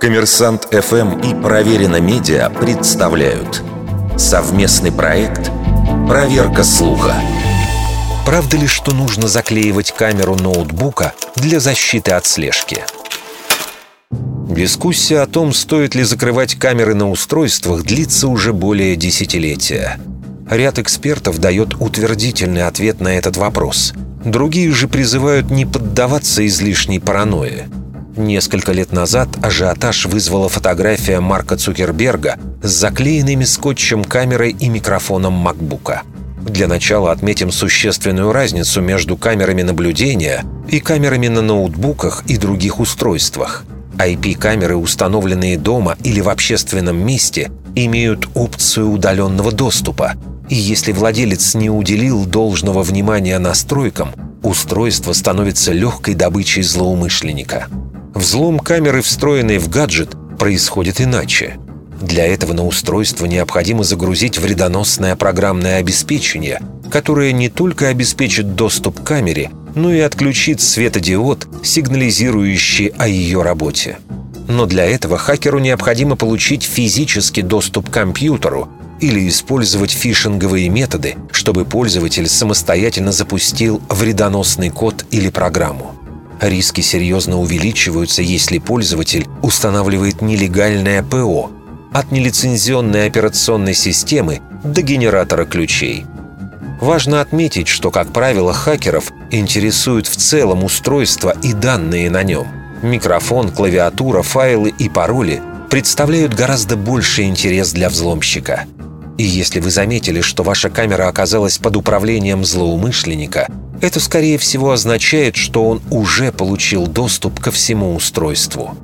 Коммерсант ФМ и Проверено Медиа представляют совместный проект «Проверка слуха». Правда ли, что нужно заклеивать камеру ноутбука для защиты от слежки? Дискуссия о том, стоит ли закрывать камеры на устройствах, длится уже более десятилетия. Ряд экспертов дает утвердительный ответ на этот вопрос. Другие же призывают не поддаваться излишней паранойи. Несколько лет назад ажиотаж вызвала фотография Марка Цукерберга с заклеенными скотчем камерой и микрофоном макбука. Для начала отметим существенную разницу между камерами наблюдения и камерами на ноутбуках и других устройствах. IP-камеры, установленные дома или в общественном месте, имеют опцию удаленного доступа, и если владелец не уделил должного внимания настройкам, устройство становится легкой добычей злоумышленника. Взлом камеры, встроенной в гаджет, происходит иначе. Для этого на устройство необходимо загрузить вредоносное программное обеспечение, которое не только обеспечит доступ к камере, но и отключит светодиод, сигнализирующий о ее работе. Но для этого хакеру необходимо получить физический доступ к компьютеру, или использовать фишинговые методы, чтобы пользователь самостоятельно запустил вредоносный код или программу. Риски серьезно увеличиваются, если пользователь устанавливает нелегальное ПО от нелицензионной операционной системы до генератора ключей. Важно отметить, что, как правило, хакеров интересуют в целом устройство и данные на нем. Микрофон, клавиатура, файлы и пароли представляют гораздо больший интерес для взломщика. И если вы заметили, что ваша камера оказалась под управлением злоумышленника, это, скорее всего, означает, что он уже получил доступ ко всему устройству.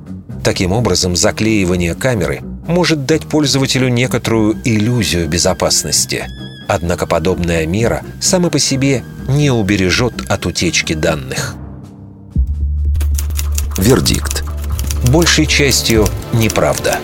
Таким образом, заклеивание камеры может дать пользователю некоторую иллюзию безопасности. Однако подобная мера сама по себе не убережет от утечки данных. Вердикт. Большей частью неправда.